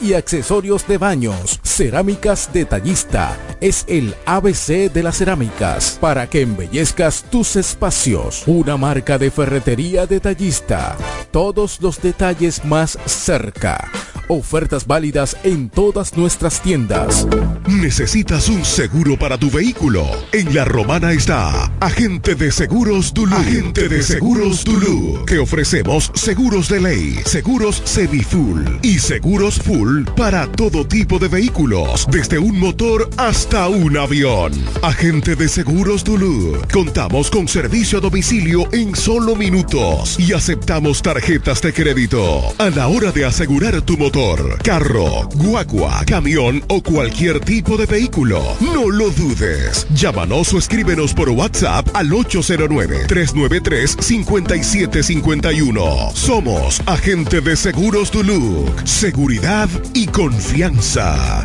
y accesorios de baños. Cerámica Cerámicas Detallista es el ABC de las cerámicas para que embellezcas tus espacios. Una marca de ferretería detallista. Todos los detalles más cerca. Ofertas válidas en todas nuestras tiendas. ¿Necesitas un seguro para tu vehículo? En La Romana está Agente de Seguros Dulú. Agente de Seguros Dulú. Que ofrecemos seguros de ley, seguros semi-full y seguros full para todo tipo de vehículos. Desde un motor hasta un avión. Agente de Seguros Dulú. Contamos con servicio a domicilio en solo minutos y aceptamos tarjetas de crédito. A la hora de asegurar tu motor carro, guagua, camión o cualquier tipo de vehículo. No lo dudes. Llámanos o escríbenos por WhatsApp al 809-393-5751. Somos Agente de Seguros Duluc. Seguridad y confianza.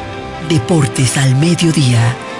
Deportes al Mediodía.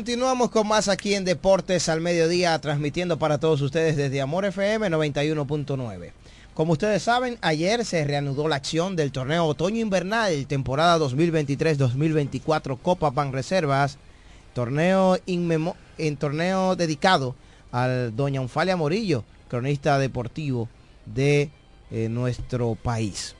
Continuamos con más aquí en Deportes al Mediodía, transmitiendo para todos ustedes desde Amor FM 91.9. Como ustedes saben, ayer se reanudó la acción del torneo otoño-invernal, temporada 2023-2024 Copa Pan Reservas, torneo en torneo dedicado al doña Unfalia Morillo, cronista deportivo de eh, nuestro país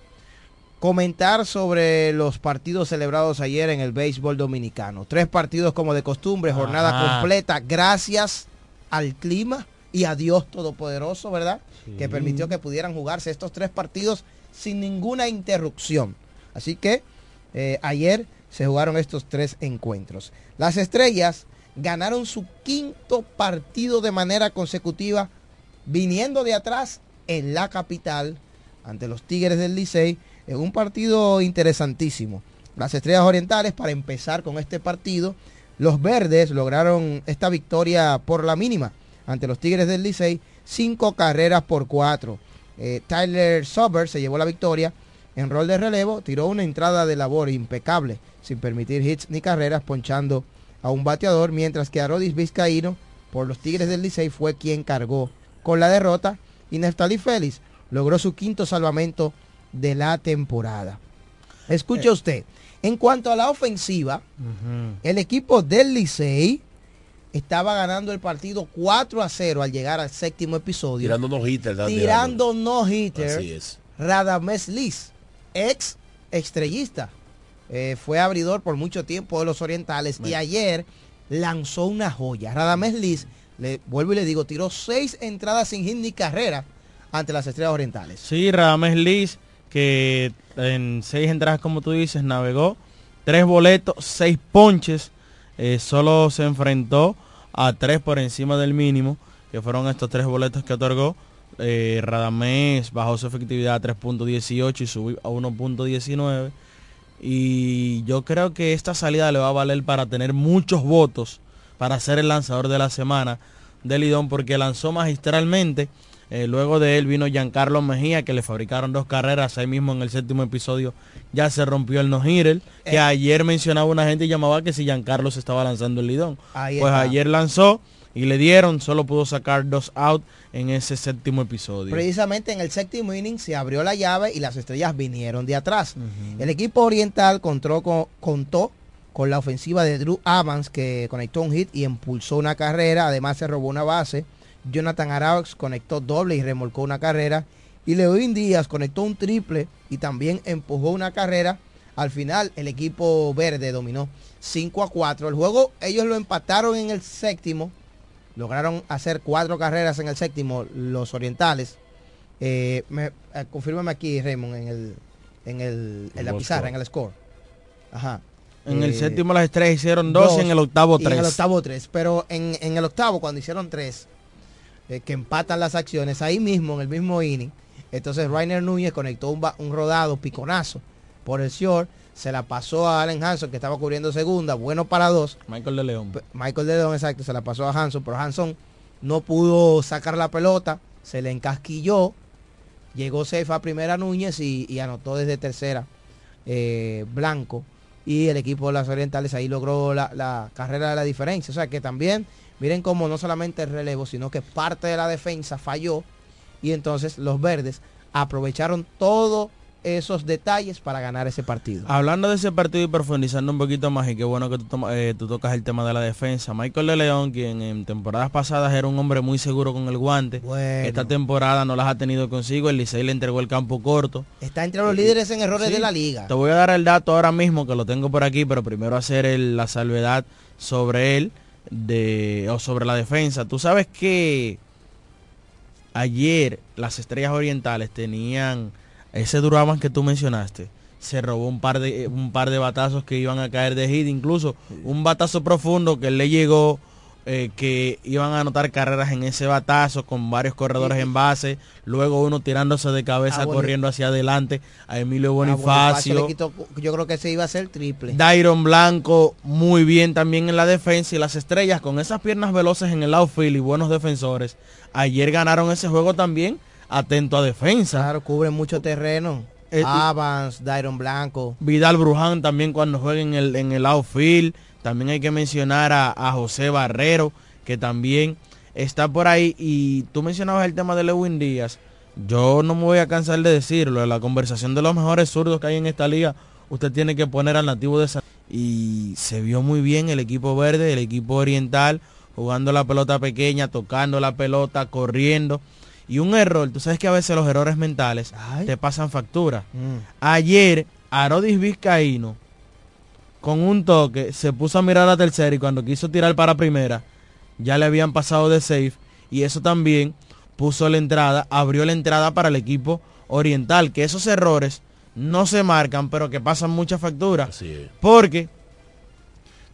comentar sobre los partidos celebrados ayer en el béisbol dominicano. Tres partidos como de costumbre, jornada completa, gracias al clima y a Dios Todopoderoso, ¿verdad? Que permitió que pudieran jugarse estos tres partidos sin ninguna interrupción. Así que eh, ayer se jugaron estos tres encuentros. Las estrellas ganaron su quinto partido de manera consecutiva, viniendo de atrás en la capital ante los Tigres del Licey en un partido interesantísimo. Las Estrellas Orientales, para empezar con este partido, los verdes lograron esta victoria por la mínima ante los Tigres del Licey, cinco carreras por cuatro. Eh, Tyler Sober se llevó la victoria en rol de relevo, tiró una entrada de labor impecable, sin permitir hits ni carreras, ponchando a un bateador, mientras que Arodis Vizcaíno, por los Tigres del Licey, fue quien cargó con la derrota y Neftali Félix logró su quinto salvamento de la temporada. Escuche Eh. usted, en cuanto a la ofensiva, el equipo del Licey estaba ganando el partido 4 a 0 al llegar al séptimo episodio. Tirando no hitter. Tirando no hitter. Así es. Radames Liz, ex estrellista. Eh, fue abridor por mucho tiempo de los orientales y ayer lanzó una joya. Radames Liz, le vuelvo y le digo, tiró seis entradas sin hit ni carrera ante las estrellas orientales. Sí, Radames Liz, que en seis entradas, como tú dices, navegó tres boletos, seis ponches, eh, solo se enfrentó a tres por encima del mínimo, que fueron estos tres boletos que otorgó. Eh, Radamés bajó su efectividad a 3.18 y subió a 1.19. Y yo creo que esta salida le va a valer para tener muchos votos para ser el lanzador de la semana de Lidón, porque lanzó magistralmente. Eh, luego de él vino Giancarlo Mejía, que le fabricaron dos carreras ahí mismo en el séptimo episodio. Ya se rompió el no-hitter, que Eh. ayer mencionaba una gente y llamaba que si Giancarlo se estaba lanzando el Lidón. Ahí pues está. ayer lanzó y le dieron, solo pudo sacar dos out en ese séptimo episodio. Precisamente en el séptimo inning se abrió la llave y las estrellas vinieron de atrás. El equipo oriental contó con, contó con la ofensiva de Drew Evans que conectó un hit y impulsó una carrera. Además se robó una base. Jonathan Arauz conectó doble y remolcó una carrera. Y Leoín Díaz conectó un triple y también empujó una carrera. Al final el equipo verde dominó 5 a 4. El juego ellos lo empataron en el séptimo. Lograron hacer cuatro carreras en el séptimo los orientales. Eh, me, eh, confírmame aquí, Raymond, en el, en el, en la pizarra, en el score. Ajá. En el Eh, séptimo las estrellas hicieron dos, y en el octavo tres. en el octavo tres. Pero en, en el octavo, cuando hicieron tres, eh, que empatan las acciones, ahí mismo, en el mismo inning, entonces Rainer Núñez conectó un, un rodado piconazo por el short, se la pasó a Allen Hanson, que estaba cubriendo segunda, bueno para dos. Michael de León. Michael de León, exacto, se la pasó a Hanson, pero Hanson no pudo sacar la pelota, se le encasquilló, llegó safe a primera Núñez y, y anotó desde tercera eh, Blanco. Y el equipo de las Orientales ahí logró la, la carrera de la diferencia. O sea que también, miren cómo no solamente el relevo, sino que parte de la defensa falló. Y entonces los verdes aprovecharon todos esos detalles para ganar ese partido. Hablando de ese partido y profundizando un poquito más, y qué bueno que tú, eh, tú tocas el tema de la defensa. Michael de León, quien en temporadas pasadas era un hombre muy seguro con el guante, esta temporada no las ha tenido consigo. El Licey le entregó el campo corto. Está entre los líderes en errores Sí. de la liga. Te voy a dar el dato ahora mismo que lo tengo por aquí, pero primero hacer el- la salvedad sobre él de, o sobre la defensa. Tú sabes que ayer las estrellas orientales tenían ese Duraban que tú mencionaste. Se robó un par de un par de batazos que iban a caer de hit, incluso un batazo profundo que le llegó eh, que iban a anotar carreras en ese batazo con varios corredores en base, luego uno tirándose de cabeza Ah, bueno. corriendo hacia adelante a Emilio Ah, Bonifacio quitó- yo creo que ese iba a ser triple. Dairon Blanco muy bien también en la defensa y las estrellas con esas piernas veloces en el outfield y buenos defensores. Ayer ganaron ese juego también atento a defensa. Claro, cubren mucho terreno. Eh, Avance, Dairon Blanco. Vidal Bruján también cuando juega en el, en el outfield. También hay que mencionar a, a José Barrero, que también está por ahí. Y tú mencionabas el tema de Lewin Díaz. Yo no me voy a cansar de decirlo. En la conversación de los mejores zurdos que hay en esta liga, usted tiene que poner al nativo de San... Y se vio muy bien el equipo verde, el equipo oriental, jugando la pelota pequeña, tocando la pelota, corriendo. Y un error, tú sabes que a veces los errores mentales te pasan factura. Mm. Ayer, Arodis Vizcaíno, con un toque, se puso a mirar a tercera y cuando quiso tirar para primera, ya le habían pasado de safe. Y eso también puso la entrada, abrió la entrada para el equipo oriental. Que esos errores no se marcan, pero que pasan mucha factura. Porque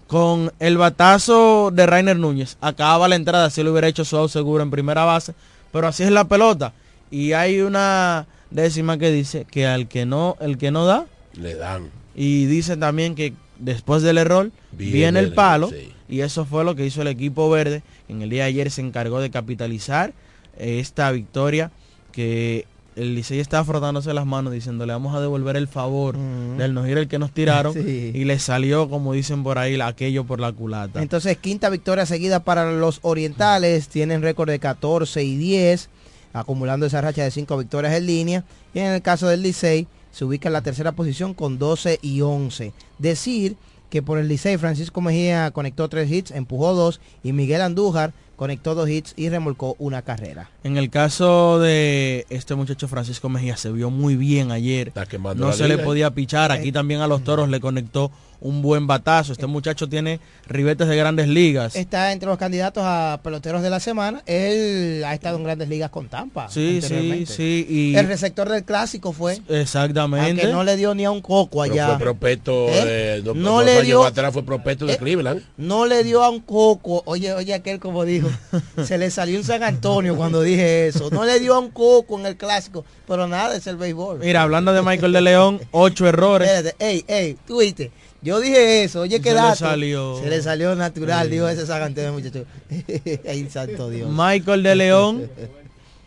con el batazo de Rainer Núñez, acaba la entrada, si lo hubiera hecho su out seguro en primera base, pero así es la pelota. Y hay una décima que dice que al que no, el que no da, le dan. Y dice también que después del error viene, el palo. Y eso fue lo que hizo el equipo verde. En el día de ayer se encargó de capitalizar esta victoria que el Licey estaba frotándose las manos diciéndole vamos a devolver el favor del no ir el que nos tiraron (laughs) y le salió como dicen por ahí aquello por la culata. Entonces quinta victoria seguida para los orientales, tienen récord de 14 y 10, acumulando esa racha de 5 victorias en línea y en el caso del Licey se ubica en la tercera posición con 12 y 11. Decir que por el Licey Francisco Mejía conectó 3 hits, empujó 2 y Miguel Andújar conectó dos hits y remolcó una carrera. En el caso de este muchacho Francisco Mejía se vio muy bien ayer. No se le ¿eh? podía pichar. Aquí también a los toros le conectó un buen batazo. Este muchacho tiene ribetes de grandes ligas. Está entre los candidatos a peloteros de la semana. Él ha estado en grandes ligas con Tampa. Sí, sí, sí. Y el receptor del clásico fue. Exactamente. Que no le dio ni a un coco allá. fue propeto ¿Eh? no, le dio atrás fue propeto de eh, Cleveland. No le dio a un coco. Oye, oye, aquel como dijo. (laughs) se le salió un San Antonio cuando dije eso. No le dio a un coco en el clásico. Pero nada, es el béisbol. Mira, hablando de Michael de León, ocho errores. Ey, ey, tú viste. Yo dije eso, oye, qué dato. Se le salió natural, dijo ese saganteo muchacho. (laughs) Ay, santo Dios. Michael de León,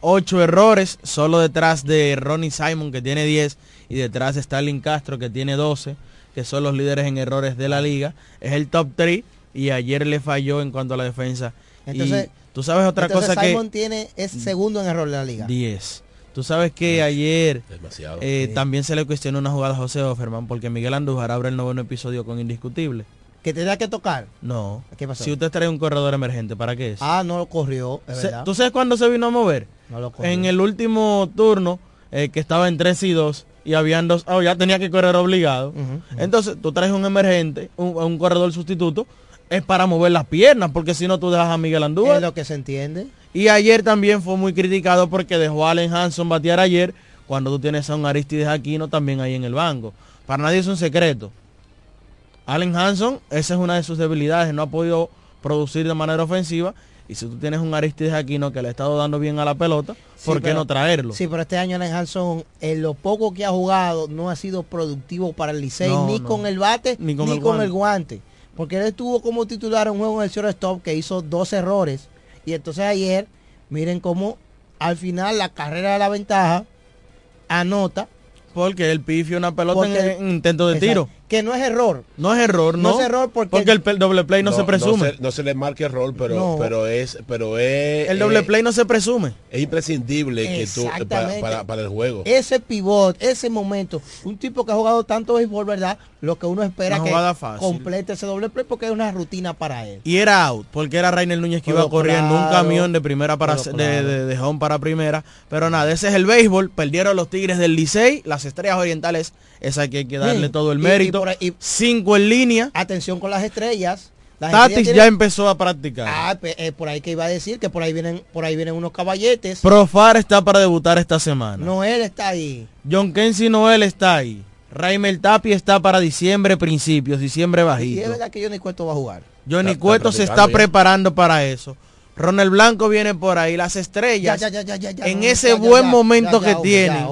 ocho errores, solo detrás de Ronnie Simon, que tiene 10, y detrás de Stalin Castro, que tiene 12, que son los líderes en errores de la liga. Es el top 3 y ayer le falló en cuanto a la defensa. Entonces, tú sabes otra cosa que... Simon tiene, es segundo en error de la liga. 10. Tú sabes que ayer eh, también se le cuestionó una jugada a José Offerman porque Miguel Andújar abre el noveno episodio con indiscutible. ¿Que tenía que tocar? No. ¿Qué pasó? Si usted trae un corredor emergente, ¿para qué es? Ah, no lo corrió, ¿Tú sabes cuándo se vino a mover? No lo corrió. En el último turno, eh, que estaba en 3 y 2, y habían dos, oh, ya tenía que correr obligado. Entonces, tú traes un emergente, un, un corredor sustituto, es para mover las piernas, porque si no tú dejas a Miguel Andújar. Es lo que se entiende. Y ayer también fue muy criticado porque dejó a Allen Hanson batear ayer, cuando tú tienes a un Aristides Aquino también ahí en el banco. Para nadie es un secreto. Allen Hanson, esa es una de sus debilidades, no ha podido producir de manera ofensiva. Y si tú tienes un Aristides Aquino que le ha estado dando bien a la pelota, ¿por qué no traerlo? Sí, pero este año Allen Hanson, en lo poco que ha jugado, no ha sido productivo para el Licey, ni con el bate, ni con, el, guante. Porque él estuvo como titular en un juego en el shortstop que hizo dos errores y entonces ayer, miren cómo al final la carrera de la ventaja anota. Porque el pifio una pelota en, intento de tiro que no es error. No es error, no. No es error porque, porque el, doble play no, se presume. No se, le marque error, pero, pero es, pero es. El doble play no se presume. Es imprescindible que tú para, para, el juego. Ese pivot, ese momento, un tipo que ha jugado tanto béisbol, ¿verdad? Lo que uno espera que complete ese doble play porque es una rutina para él. Y era out, porque era Rainer Núñez que iba corriendo un camión de primera para de, de, home para primera. Pero nada, ese es el béisbol. Perdieron los Tigres del Licey, las estrellas orientales, esa que hay que darle todo el mérito y, cinco en línea. Atención con las estrellas. Tatis ya empezó a practicar. Ah, eh, por ahí que iba a decir que por ahí vienen, por ahí vienen unos caballetes. Profar está para debutar esta semana. Noel está ahí. John Kensi Noel está ahí. Raimel Tapi está para diciembre principios, diciembre bajito. Y es verdad que Johnny Cueto va a jugar. Johnny Cueto se está preparando para eso. Ronald Blanco viene por ahí. Las estrellas, en ese buen momento que tienen,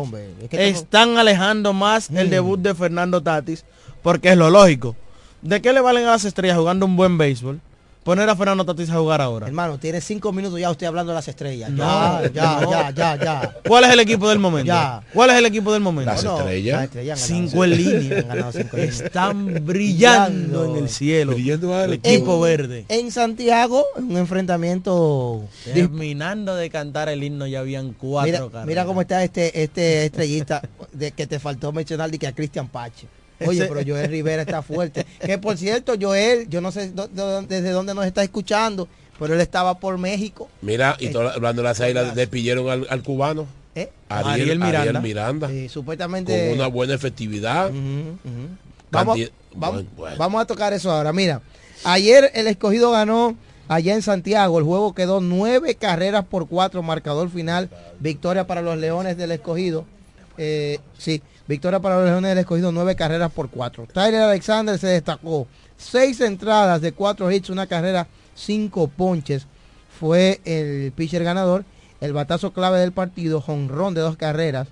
están alejando más el mm. debut de Fernando Tatis porque es lo lógico. ¿De qué le valen a las estrellas jugando un buen béisbol? Poner a Fernando Tatis a jugar ahora. Hermano, tiene cinco minutos ya usted hablando de las estrellas. Ya, ya, ya, ya, ya. ¿Cuál es el equipo del momento? Ya. ¿Cuál es el equipo del momento? Las estrellas. cinco en línea. Están brillando en el cielo. Brillando el equipo verde. En Santiago, un enfrentamiento. Terminando de cantar el himno ya habían cuatro mira, Mira cómo está este, este estrellista de que te faltó mencionar y que a Cristian Pache. Oye, pero Joel Rivera está fuerte. Que por cierto, Joel, yo no sé desde dónde nos está escuchando, pero él estaba por México. Mira, y eh, hablando de las águilas, despidieron al, cubano. ¿Eh? Ariel, Miranda. Miranda. supuestamente. Con una buena efectividad. Vamos, vamos, a tocar eso ahora. Mira, ayer el escogido ganó allá en Santiago. El juego quedó nueve carreras por cuatro, marcador final. Victoria para los Leones del escogido. Eh, sí, Victoria para los Leones del Escogido, nueve carreras por cuatro. Tyler Alexander se destacó. Seis entradas de cuatro hits, una carrera, cinco ponches. Fue el pitcher ganador. el batazo clave del partido, jonrón de dos carreras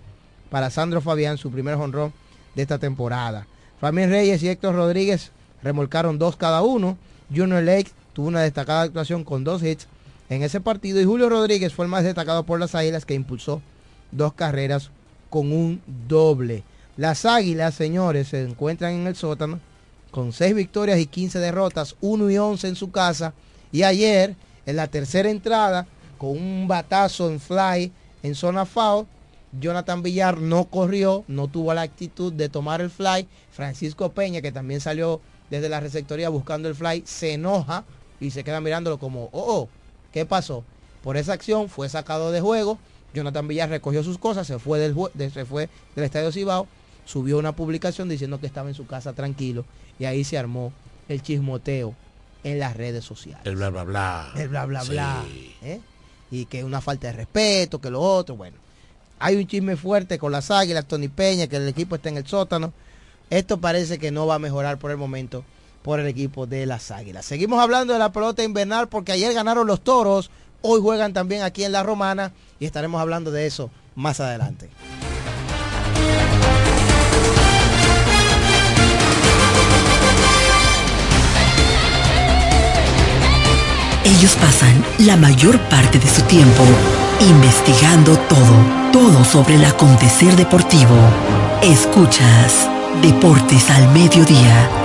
para Sandro Fabián, su primer jonrón de esta temporada. Fabián Reyes y Héctor Rodríguez remolcaron dos cada uno. Junior Lake tuvo una destacada actuación con dos hits en ese partido y Julio Rodríguez fue el más destacado por las Águilas que impulsó dos carreras con un doble. Las Águilas, señores, se encuentran en el sótano con seis victorias y 15 derrotas, 1 y 11 en su casa. Y ayer, en la tercera entrada, con un batazo en fly en zona foul, Jonathan Villar no corrió, no tuvo la actitud de tomar el fly. Francisco Peña, que también salió desde la receptoría buscando el fly, se enoja y se queda mirándolo como, oh, oh, ¿qué pasó? Por esa acción fue sacado de juego. Jonathan Villar recogió sus cosas, se fue del, se fue del Estadio Cibao, subió una publicación diciendo que estaba en su casa tranquilo y ahí se armó el chismoteo en las redes sociales. El bla bla bla. El bla bla bla. ¿eh? Y que una falta de respeto, que lo otro, bueno. Hay un chisme fuerte con las águilas, Tony Peña, que el equipo está en el sótano. Esto parece que no va a mejorar por el momento por el equipo de las águilas. Seguimos hablando de la pelota invernal porque ayer ganaron los toros, hoy juegan también aquí en la Romana y estaremos hablando de eso más adelante. Ellos pasan la mayor parte de su tiempo investigando todo, todo sobre el acontecer deportivo. Escuchas Deportes al Mediodía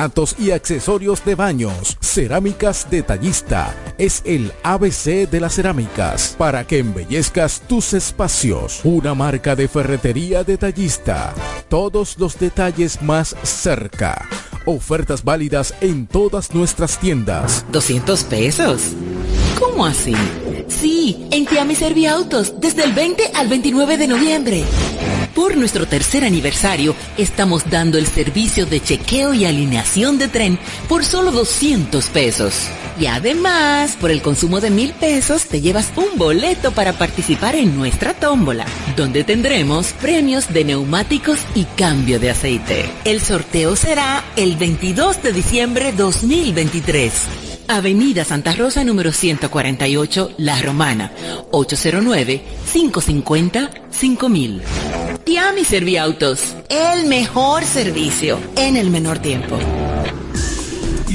y accesorios de baños. Cerámica Detallista es el ABC de las cerámicas para que embellezcas tus espacios. Una marca de ferretería detallista. Todos los detalles más cerca. Ofertas válidas en todas nuestras tiendas. ¿200 pesos? ¿Cómo así? Sí, en Tiami Serviautos, desde el 20 al 29 de noviembre. Por nuestro tercer aniversario, estamos dando el servicio de chequeo y alineación de tren por solo 200 pesos. Y además, por el consumo de mil pesos, te llevas un boleto para participar en nuestra tómbola, donde tendremos premios de neumáticos y cambio de aceite. El sorteo será el 22 de diciembre 2023. Avenida Santa Rosa número 148, La Romana, 809-550-5000. Tiami Serviautos, el mejor servicio en el menor tiempo.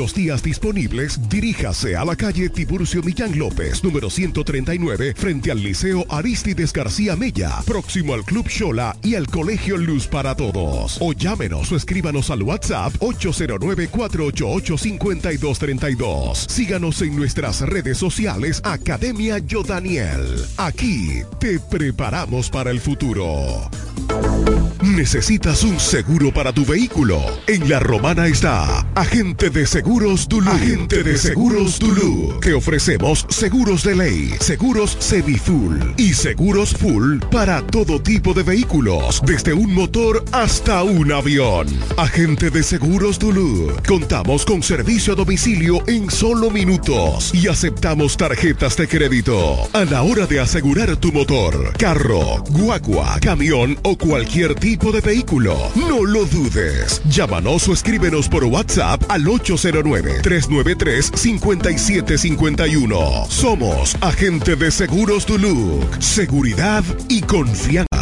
los días disponibles, diríjase a la calle Tiburcio Millán López, número 139, frente al Liceo Aristides García Mella, próximo al Club Shola y al Colegio Luz para Todos. O llámenos o escríbanos al WhatsApp 809-488-5232. Síganos en nuestras redes sociales Academia Yo Daniel. Aquí te preparamos para el futuro. ¿Necesitas un seguro para tu vehículo? En La Romana está Agente de Seguros Dulú. Agente de Seguros Dulú. Te ofrecemos seguros de ley, seguros semi-full y seguros full para todo tipo de vehículos, desde un motor hasta un avión. Agente de Seguros Dulú. Contamos con servicio a domicilio en solo minutos y aceptamos tarjetas de crédito. A la hora de asegurar tu motor, carro, guagua, camión o cualquier tipo de vehículo, no lo dudes. Llámanos o escríbenos por WhatsApp al 809-393-5751. Somos Agente de Seguros Duluc. Seguridad y confianza.